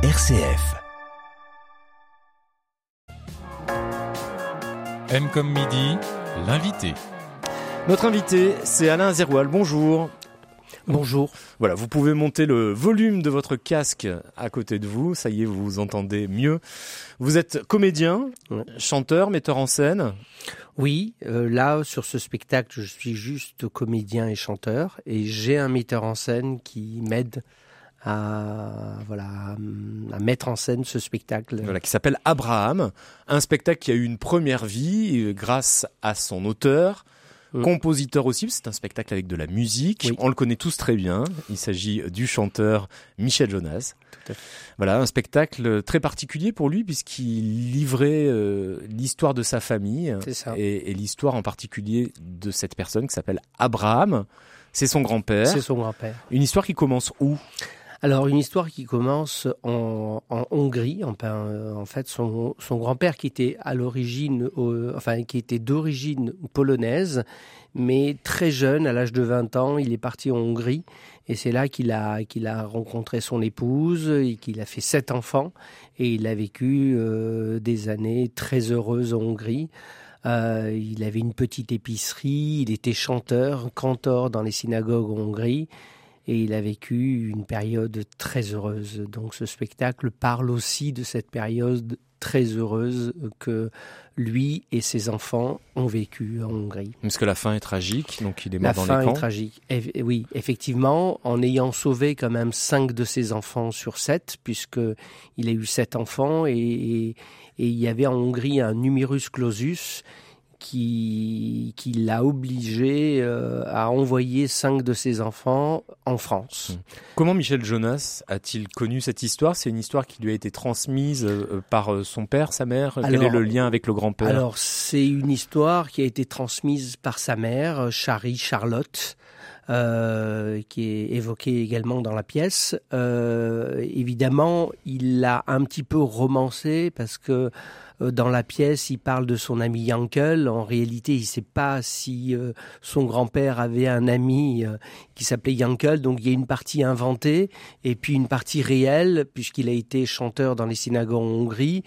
RCF. M comme midi, l'invité. Notre invité, c'est Alain Zeroual. Bonjour. Bonjour. Voilà, vous pouvez monter le volume de votre casque à côté de vous. Ça y est, vous vous entendez mieux. Vous êtes comédien, chanteur, metteur en scène. Oui, euh, là, sur ce spectacle, je suis juste comédien et chanteur. Et j'ai un metteur en scène qui m'aide à, voilà, à mettre en scène ce spectacle. Voilà, qui s'appelle Abraham. Un spectacle qui a eu une première vie euh, grâce à son auteur. Mm. Compositeur aussi, c'est un spectacle avec de la musique. On le connaît tous très bien. Il s'agit du chanteur Michel Jonas. Voilà, un spectacle très particulier pour lui puisqu'il livrait euh, l'histoire de sa famille et, et l'histoire en particulier de cette personne qui s'appelle Abraham. C'est son grand-père. C'est son grand-père. Une histoire qui commence où? Alors une histoire qui commence en, en Hongrie. En, en fait, son, son grand-père qui était à l'origine, enfin qui était d'origine polonaise, mais très jeune, à l'âge de 20 ans, il est parti en Hongrie et c'est là qu'il a qu'il a rencontré son épouse et qu'il a fait sept enfants et il a vécu euh, des années très heureuses en Hongrie. Euh, il avait une petite épicerie, il était chanteur, cantor dans les synagogues en Hongrie et il a vécu une période très heureuse. Donc ce spectacle parle aussi de cette période très heureuse que lui et ses enfants ont vécu en Hongrie. Parce que la fin est tragique, donc il est mort la dans les camps. La fin est tragique. oui, effectivement, en ayant sauvé quand même cinq de ses enfants sur sept, puisque il a eu sept enfants et, et il y avait en Hongrie un numerus clausus qui, qui l'a obligé euh, à envoyer cinq de ses enfants en France. Hmm. Comment Michel Jonas a-t-il connu cette histoire? C'est une histoire qui lui a été transmise euh, par euh, son père, sa mère? Quel est le lien avec le grand-père? Alors, c'est une histoire qui a été transmise par sa mère, Chari Charlotte. Euh, qui est évoquée également dans la pièce. Évidemment, il l'a un petit peu romancé parce que dans la pièce, il parle de son ami Yankel. En réalité, il ne sait pas si euh, son grand-père avait un ami euh, qui s'appelait Yankel. Donc, il y a une partie inventée et puis une partie réelle, puisqu'il a été chanteur dans les synagogues en Hongrie.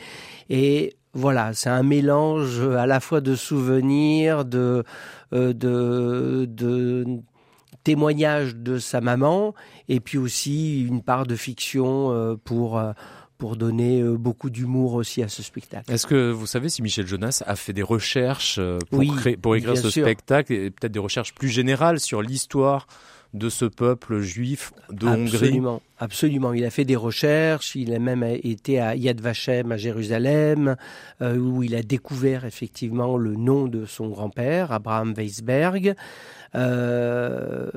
Et voilà, c'est un mélange à la fois de souvenirs, de, de, de témoignages de sa maman, et puis aussi une part de fiction pour pour donner euh, beaucoup d'humour aussi à ce spectacle. Est-ce que vous savez si Michel Jonas a fait des recherches euh, pour, pour écrire ce spectacle et peut-être des recherches plus générales sur l'histoire de ce peuple juif de absolument, Hongrie? Absolument, absolument. Il a fait des recherches. Il a même été à Yad Vashem à Jérusalem, euh, où il a découvert effectivement le nom de son grand-père, Abraham Weisberg. Euh,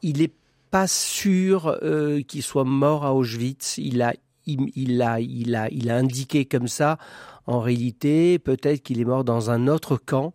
il est pas sûr qu'il soit mort à Auschwitz. Il a il, a, il, a, il a indiqué comme ça. En réalité, peut-être qu'il est mort dans un autre camp.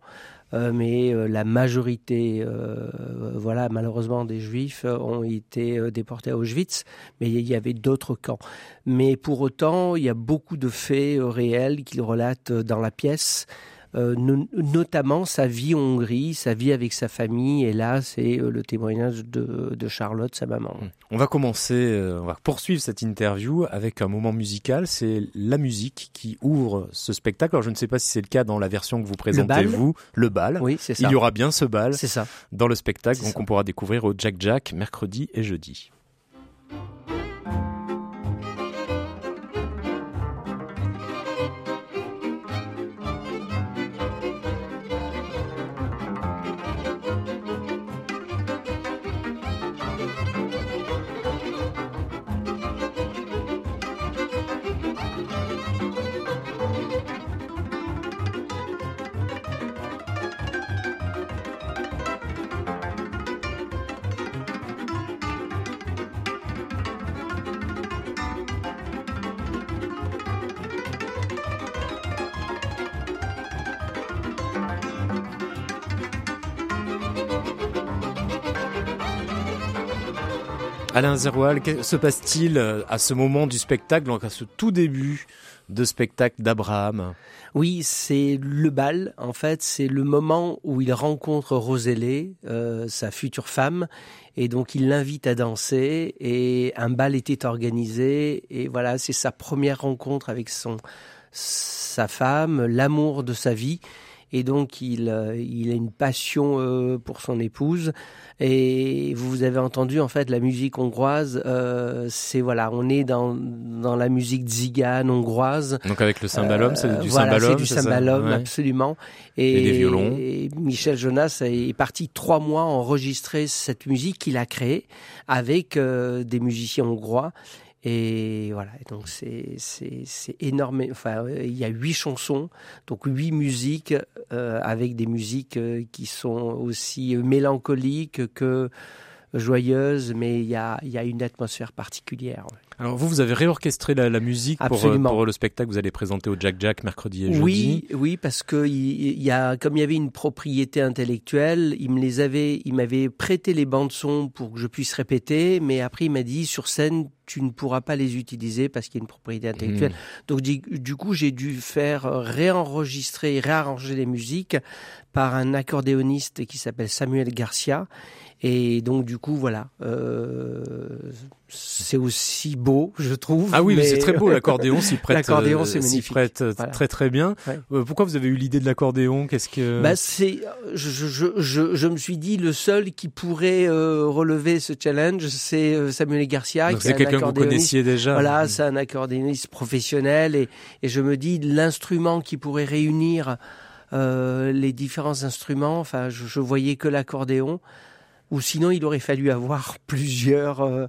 Euh, mais euh, la majorité, euh, voilà, malheureusement, des Juifs ont été déportés à Auschwitz, mais il y avait d'autres camps. Mais pour autant, il y a beaucoup de faits réels qu'il relate dans la pièce. Euh, notamment sa vie en Hongrie, sa vie avec sa famille. Et là, c'est euh, le témoignage de, Charlotte, sa maman. Hum. On va commencer, euh, on va poursuivre cette interview avec un moment musical. C'est la musique qui ouvre ce spectacle. Alors, je ne sais pas si c'est le cas dans la version que vous présentez, vous, le bal. Oui, c'est ça. Il y aura bien ce bal. C'est ça. Dans le spectacle, donc on pourra découvrir au Jack Jack mercredi et jeudi. Alain Zeroual, que se passe-t-il euh, à ce moment du spectacle, donc à ce tout début de spectacle d'Abraham? Oui, c'est le bal. En fait, c'est le moment où il rencontre Rosélé, euh, sa future femme, et donc il l'invite à danser. Et un bal était organisé. Et voilà, c'est sa première rencontre avec son sa femme, l'amour de sa vie et donc il, euh, il a une passion euh, pour son épouse. Et vous avez entendu en fait la musique hongroise, euh, c'est voilà, on est dans, dans la musique zigane hongroise. Donc avec le cymbalum, c'est du voilà, cymbalum, c'est du cymbalum absolument. Et, des violons. Et Michel Jonas est parti trois mois enregistrer cette musique qu'il a créée avec des musiciens hongrois. Et voilà, donc c'est énorme. Enfin, il y a huit chansons, donc huit musiques euh, avec des musiques euh, qui sont aussi mélancoliques que joyeuses, mais il y a il y a une atmosphère particulière. Alors vous, vous avez réorchestré la, la musique pour, euh, pour, le spectacle que vous allez présenter au Jack Jack mercredi et jeudi. Oui, oui, parce que il, y a, comme il y avait une propriété intellectuelle, il me les avait, il m'avait prêté les bandes son pour que je puisse répéter, mais après il m'a dit sur scène tu ne pourras pas les utiliser parce qu'il y a une propriété intellectuelle. Hmm. Donc du, coup j'ai dû faire réenregistrer, réarranger les musiques par un accordéoniste qui s'appelle Samuel Garcia et donc du coup voilà, euh, c'est aussi beau, je trouve. Ah oui, mais... c'est très beau l'accordéon, s'y prête. l'accordéon, c'est euh, prête euh, très très bien. Euh, pourquoi vous avez eu l'idée de l'accordéon? Qu'est-ce que Bah c'est, je, je, je, je, me suis dit le seul qui pourrait relever ce challenge, c'est Samuel Garcia. Donc c'est quelqu'un que vous connaissiez déjà. Voilà, mm. c'est un accordéoniste professionnel et, et je me dis l'instrument qui pourrait réunir les différents instruments. Enfin, je, je voyais que l'accordéon ou sinon il aurait fallu avoir plusieurs euh,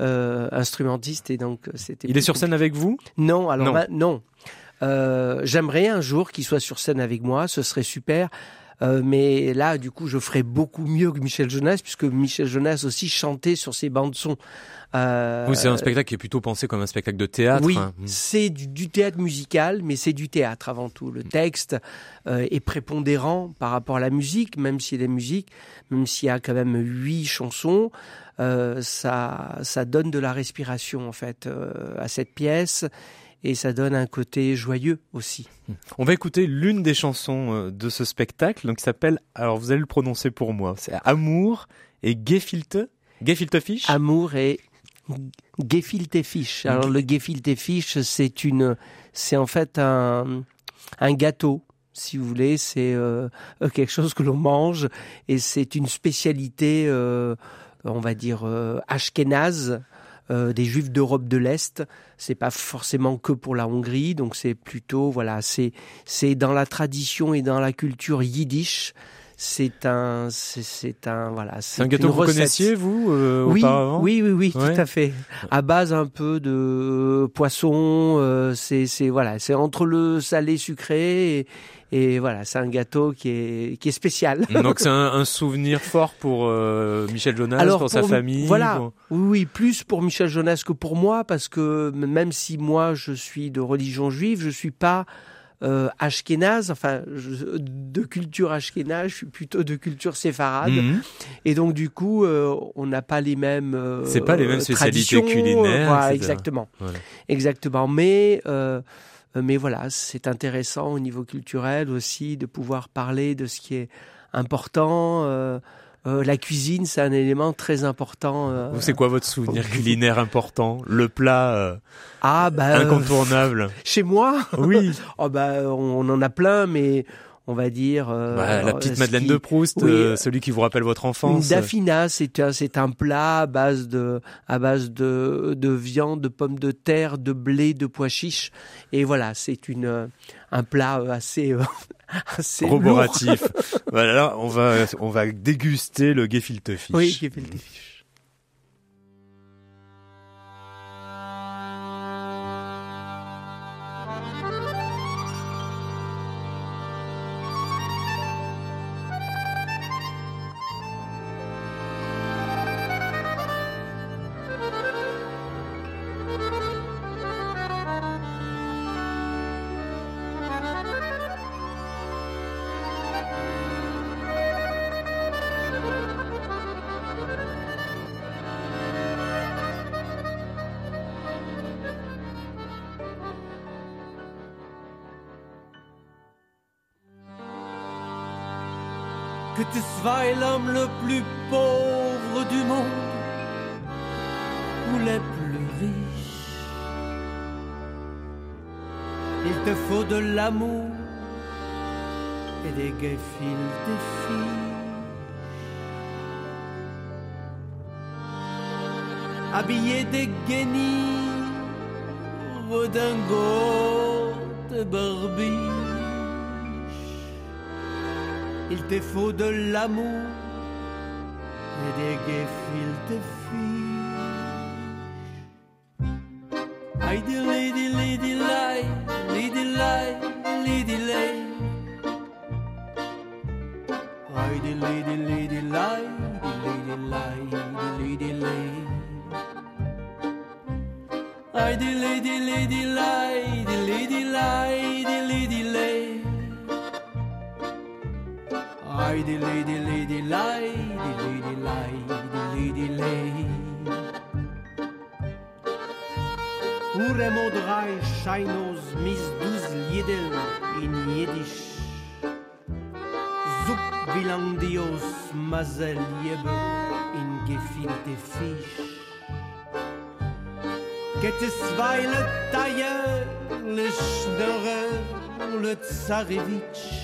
euh, instrumentistes et donc c'était. Il est sur scène avec vous? Non, alors non. Euh, J'aimerais un jour qu'il soit sur scène avec moi, ce serait super. Euh, mais là, du coup, je ferais beaucoup mieux que Michel Jonas, puisque Michel Jonas aussi chantait sur ses bandes son. Euh, oui, c'est un spectacle qui est plutôt pensé comme un spectacle de théâtre. Oui, hmm. c'est du, théâtre musical, mais c'est du théâtre avant tout. Le texte euh, est prépondérant par rapport à la musique, même s'il y a des musiques, même s'il y a quand même huit chansons. Euh, ça, ça donne de la respiration en fait euh, à cette pièce et ça donne un côté joyeux aussi. On va écouter l'une des chansons euh, de ce spectacle, donc qui s'appelle, alors vous allez le prononcer pour moi, c'est Amour et Gefilte, Gefilte Fish. Amour et Gefilte Fish. Alors le Gefilte Fish, c'est une, c'est en fait un, un gâteau si vous voulez, c'est euh, quelque chose que l'on mange et c'est une spécialité, euh, on va dire, euh, ashkénaze, euh, des Juifs d'Europe de l'Est. C'est pas forcément que pour la Hongrie, donc c'est plutôt voilà, c'est c'est dans la tradition et dans la culture yiddish. C'est un, c'est un, voilà. C'est un gâteau que vous connaissiez vous euh, oui, auparavant Oui, oui, oui, tout à fait. À base un peu de poisson. Euh, c'est, c'est voilà, c'est entre le salé sucré et, et voilà, c'est un gâteau qui est, qui est spécial. Donc c'est un, souvenir fort pour euh, Michel Jonas, pour, sa famille. Voilà, oui, oui, plus pour Michel Jonas que pour moi, parce que même si moi je suis de religion juive, je suis pas euh, ashkénaze, enfin de culture ashkénaze, je suis plutôt de culture séfarade, mhm. et donc du coup euh, on n'a pas les mêmes. Euh, c'est pas les mêmes spécialités culinaires. Voilà, exactement, exactement. Mais euh, mais voilà, c'est intéressant au niveau culturel aussi de pouvoir parler de ce qui est important. Euh, euh, la cuisine, c'est un élément très important. Euh, c'est quoi votre souvenir culinaire important? Le plat euh, ah, bah, incontournable Chez moi? Oui. oh, bah, on, en a plein, mais on va dire bah, la petite Madeleine de Proust, celui qui vous rappelle votre enfance. Une dafina, c'est un c'est un plat à base de à base de de viande, de pommes de terre, de blé, de pois chiches et voilà, c'est une un plat assez assez corroboratif. voilà, on va on va déguster le gefilte fish. Oui, gefilte fish. Sois l'homme le plus pauvre du monde ou le plus riche. Il te faut de l'amour et des gais fils de filles. Habillés des guenilles redingotes de barbiche. Il te faut de l'amour et des gais fils de. Heidi lady lady lie, lady lie, lady lay. Ure modrai shainos mis dus liedel in Jiddisch. Zuk bilandios mazel jebe in gefielte Fisch. Kette zweile taille, le schnorrer, le tsarevitch.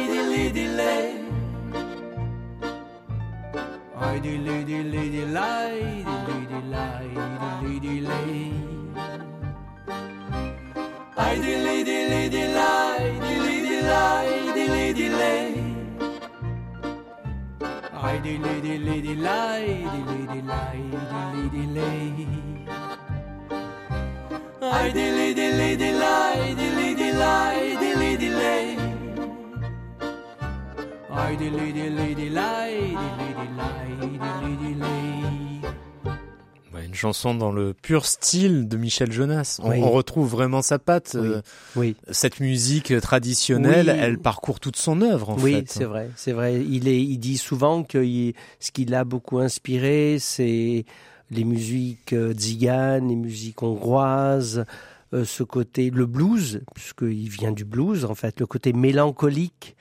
lady, lady, lady, lady, lady, lady, lady, lady. Lady, lady, lady, lady, lady, lady, lady, lady. Lady, lady, lady, lady, lady, lady, lady, lady. Lady, lady, lady, lady, lady. Ouais, une chanson dans le pur style de Michel Jonas. On, Oui. on retrouve vraiment sa patte. Oui. euh, Oui. cette musique traditionnelle, Oui. elle parcourt toute son œuvre en oui, c'est vrai, c'est vrai. Il est, il dit souvent que il- ce qui l'a beaucoup inspiré, c'est les musiques euh, tziganes, les musiques hongroises, euh, ce côté, le blues, puisqu'il vient du blues en fait, le côté mélancolique.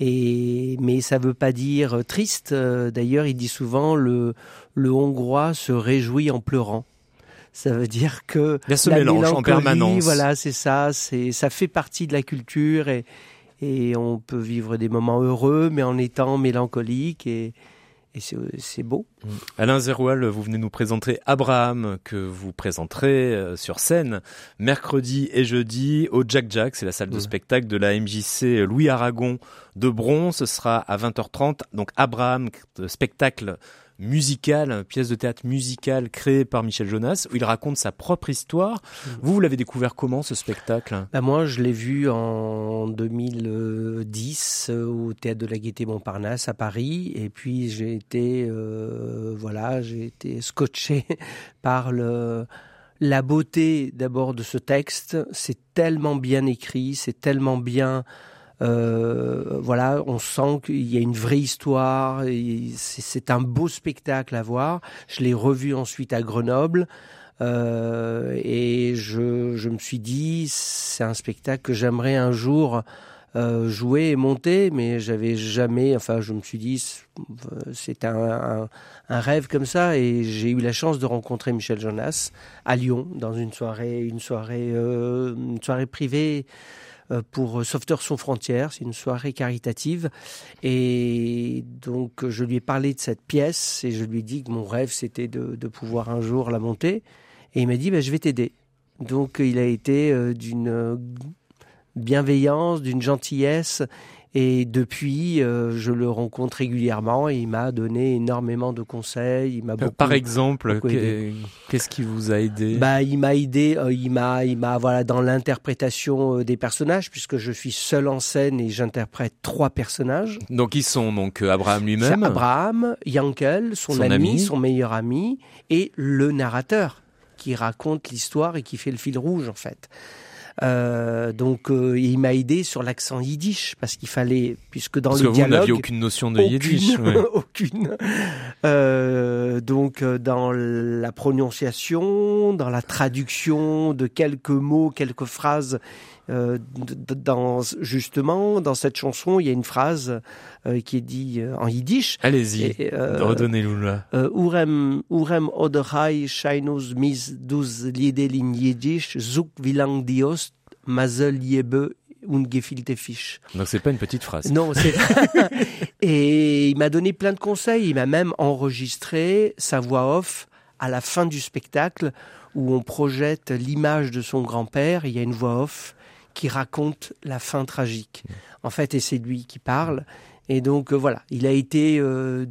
Et mais ça veut pas dire triste. Euh, D'ailleurs, il dit souvent le le hongrois se réjouit en pleurant. Ça veut dire que Il y a ce la mélange en permanence. Voilà, c'est ça. C'est ça fait partie de la culture et et on peut vivre des moments heureux, mais en étant mélancolique et et c'est beau. Alain Zeroual, vous venez nous présenter Abraham, que vous présenterez euh, sur scène mercredi et jeudi au Jack Jack, c'est la salle de spectacle de la MJC Louis Aragon de Bron. Ce sera à 20h30. Donc Abraham, euh, spectacle musical, pièce de théâtre musicale créée par Michel Jonas, où il raconte sa propre histoire. Vous, vous l'avez découvert comment ce spectacle? Bah, moi, je l'ai vu en 2010 euh, au théâtre de la Gaîté Montparnasse à Paris, et puis j'ai été euh, voilà, j'ai été scotché par la beauté d'abord de ce texte. C'est tellement bien écrit, c'est tellement bien voilà, on sent qu'il y a une vraie histoire. C'est un beau spectacle à voir. Je l'ai revu ensuite à Grenoble. Euh, et je, je me suis dit, c'est un spectacle que j'aimerais un jour euh, jouer et monter, mais j'avais jamais. Enfin, je me suis dit, c'est un, un, un rêve comme ça, et j'ai eu la chance de rencontrer Michel Jonas à Lyon dans une soirée, une soirée, euh, une soirée privée euh, pour Sauveteurs sans frontières. C'est une soirée caritative. Et donc, je lui ai parlé de cette pièce et je lui ai dit que mon rêve, c'était de, pouvoir un jour la monter. Et il m'a dit, ben, je vais t'aider. Donc, il a été euh, d'une bienveillance, d'une gentillesse. Et depuis, euh, je le rencontre régulièrement et il m'a donné énormément de conseils. Il m'a beaucoup, Par exemple, qu'est-ce qui vous a aidé? Bah, il m'a aidé. Euh, il m'a, il m'a voilà dans l'interprétation euh, des personnages puisque je suis seul en scène et j'interprète trois personnages. Donc ils sont donc Abraham lui-même, Abraham, Yankel, son, ami, son meilleur ami, et le narrateur qui raconte l'histoire et qui fait le fil rouge en fait. Euh, donc euh, il m'a aidé sur l'accent yiddish parce qu'il fallait puisque dans parce le que dialogue vous n'aviez aucune notion de yiddish aucune. Euh, donc euh, dans la prononciation dans la traduction de quelques mots quelques phrases euh, dans justement dans cette chanson, il y a une phrase euh, qui est dit en yiddish. Allez-y, redonnez-nous là. Urem urem oderhai shainus mis dus liedelin yiddish zuk vilang dios mazel yebe ungefilte fish. Donc c'est pas une petite phrase. Non, c'est et il m'a donné plein de conseils. Il m'a même enregistré sa voix off à la fin du spectacle où on projette l'image de son grand-père. Il y a une voix off qui raconte la fin tragique. En fait, et c'est lui qui parle. Et donc euh, voilà, il a été euh,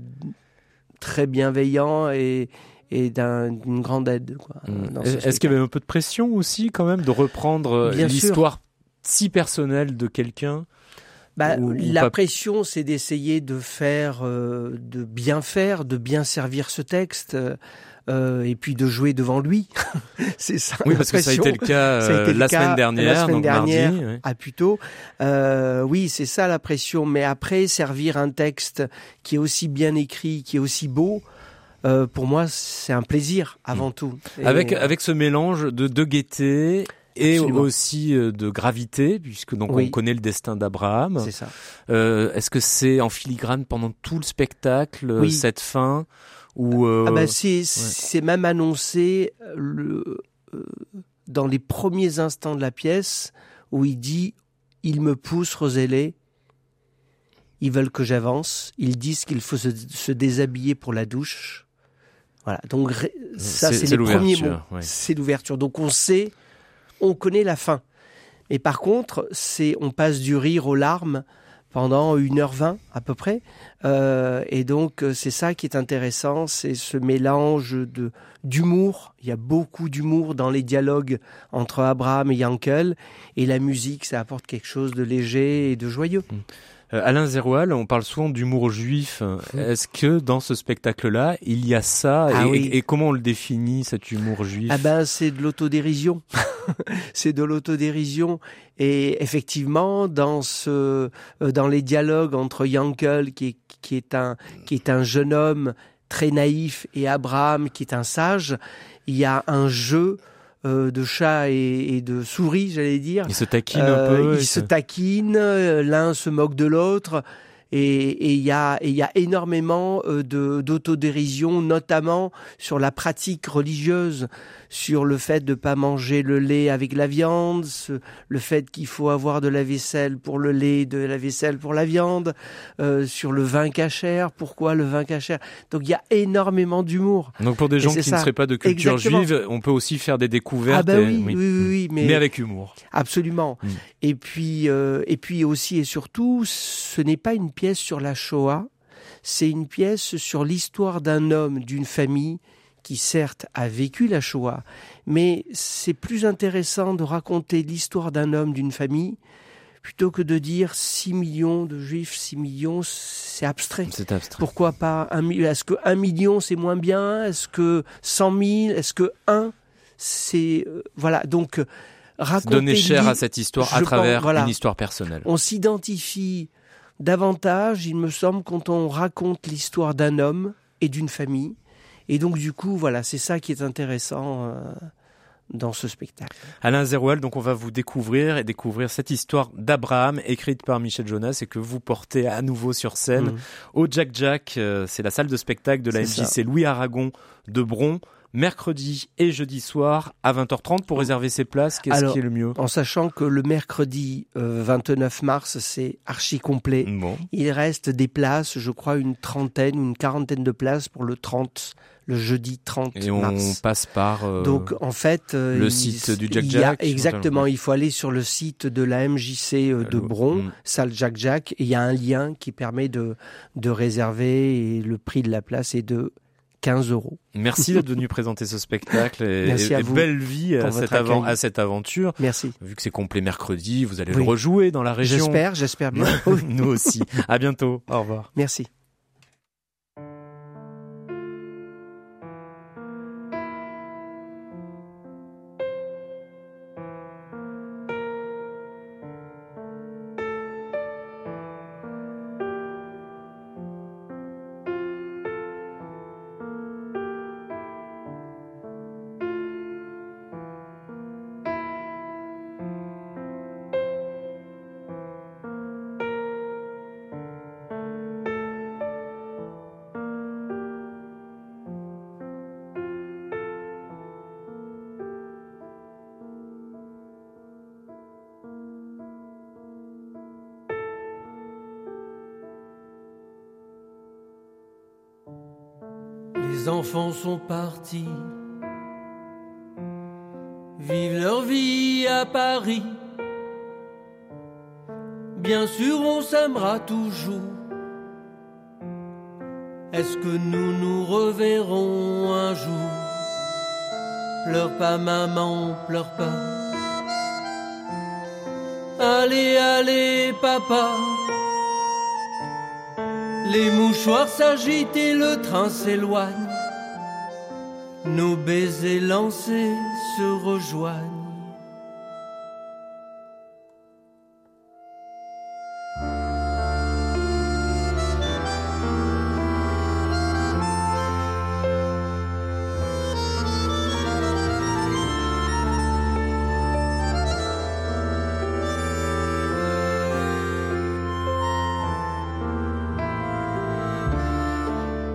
très bienveillant et, et d'une grande aide. Mmh. Est-ce qu'il y avait un peu de pression aussi quand même de reprendre euh, l'histoire si personnelle de quelqu'un bah, la pression, c'est d'essayer de faire, de bien faire, de bien servir ce texte. Euh, et puis de jouer devant lui. c'est ça. Oui, parce que ça a été le cas, euh, la, semaine dernière, la semaine dernière, mardi, à plutôt. Euh, oui, c'est ça la pression. Mais après, servir un texte qui est aussi bien écrit, qui est aussi beau. Euh, pour moi, c'est un plaisir avant mm. tout. avec avec ce mélange de, de gaieté et aussi euh, de gravité, puisque donc on connaît le destin d'Abraham. C'est ça. Euh, Est-ce que c'est en filigrane pendant tout le spectacle oui. cette fin ou euh... ah bah c'est même annoncé le, euh, dans les premiers instants de la pièce où il dit ils me poussent Rosélé ils veulent que j'avance. Ils disent qu'il faut se, se, déshabiller pour la douche. Voilà. Donc ça c'est les premiers mots. ouais. c'est l'ouverture. Donc on sait on connaît la fin et par contre c'est on passe du rire aux larmes pendant 1h20 à peu près. Euh, et donc euh, c'est ça qui est intéressant, c'est ce mélange de d'humour. Il y a beaucoup d'humour dans les dialogues entre Abraham et Yankel. Et la musique, ça apporte quelque chose de léger et de joyeux. Mmh. Euh, Alain Zeroual, on parle souvent d'humour juif. Est-ce que dans ce spectacle-là, il y a ça ah et, oui. et, comment on le définit, cet humour juif? Ah ben, c'est de l'autodérision. c'est de l'autodérision. Et effectivement, dans ce, euh, dans les dialogues entre Yankel, qui est, qui est un, qui est un jeune homme très naïf, et Abraham, qui est un sage, il y a un jeu euh, de chat et, et, de souris, j'allais dire. Ils se taquinent euh, un peu. Ils se taquinent, l'un se moque de l'autre. Et il y a, y a énormément euh, d'autodérision, notamment sur la pratique religieuse, sur le fait de pas manger le lait avec la viande, le fait qu'il faut avoir de la vaisselle pour le lait, de la vaisselle pour la viande, euh, sur le vin cachère, pourquoi le vin cachère? Donc il y a énormément d'humour. Donc pour des gens qui ça. ne seraient pas de culture Exactement. juive, on peut aussi faire des découvertes. Ah bah oui, et, oui, oui, oui, mais, mais avec humour. Absolument. Mm. Et puis, euh, et puis aussi et surtout, ce n'est pas une pièce sur la Shoah, c'est une pièce sur l'histoire d'un homme, d'une famille qui certes a vécu la Shoah, mais c'est plus intéressant de raconter l'histoire d'un homme, d'une famille, plutôt que de dire 6 millions de juifs, 6 millions, c'est abstrait. C'est abstrait. Pourquoi pas un million Est-ce que 1 million c'est moins bien? Est-ce que 100 000 Est-ce que 1 c'est... Euh, voilà, donc... Raconter Donner cher à cette histoire à travers pense, voilà, une histoire personnelle. On s'identifie davantage, il me semble, quand on raconte l'histoire d'un homme et d'une famille. Et donc, du coup, voilà, c'est ça qui est intéressant euh, dans ce spectacle. Alain Zeroual, donc on va vous découvrir et découvrir cette histoire d'Abraham écrite par Michel Jonas et que vous portez à nouveau sur scène mmh. au Jack Jack. Euh, c'est la salle de spectacle de la MJC Louis Aragon de Bron mercredi et jeudi soir à 20h30 pour réserver ses places. Qu'est-ce qui est le mieux? En sachant que le mercredi euh, 29 mars, c'est archi complet. Bon. Il reste des places, je crois une trentaine ou une quarantaine de places pour le 30 le jeudi 30 Et on mars. passe par euh, Donc en fait, euh, le il- site du Jack a- Jack, exactement, il faut aller sur le site de la MJC euh, de Bron, mm. salle Jack Jack, et il y a un lien qui permet de, de réserver et le prix de la place est de 15 euros. Merci d'être venu présenter ce spectacle et, Merci et- à et vous belle vie à cette, à aventure. Merci. Vu que c'est complet mercredi, vous allez Oui. le rejouer dans la région. J'espère, j'espère bien. Nous aussi. À bientôt. Au revoir. Merci. Les enfants sont partis, vivent leur vie à Paris. Bien sûr, on s'aimera toujours. Est-ce que nous nous reverrons un jour? Pleure pas, maman, pleure pas. Allez, allez, papa. Les mouchoirs s'agitent et le train s'éloigne. Nos baisers lancés se rejoignent.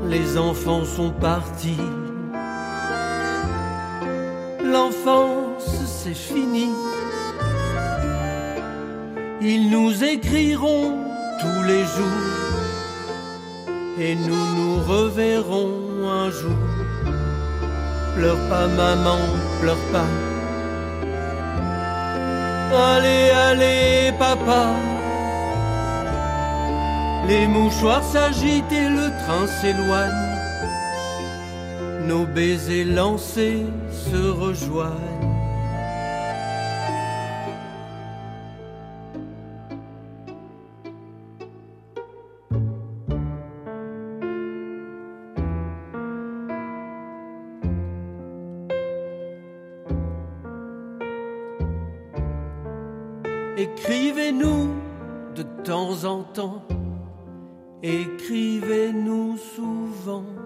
Les enfants sont partis. L'enfance, c'est fini. Ils nous écriront tous les jours. Et nous nous reverrons un jour. Pleure pas, maman, pleure pas. Allez, allez, papa. Les mouchoirs s'agitent et le train s'éloigne. Nos baisers lancés se rejoignent. Écrivez-nous de temps en temps, écrivez-nous souvent.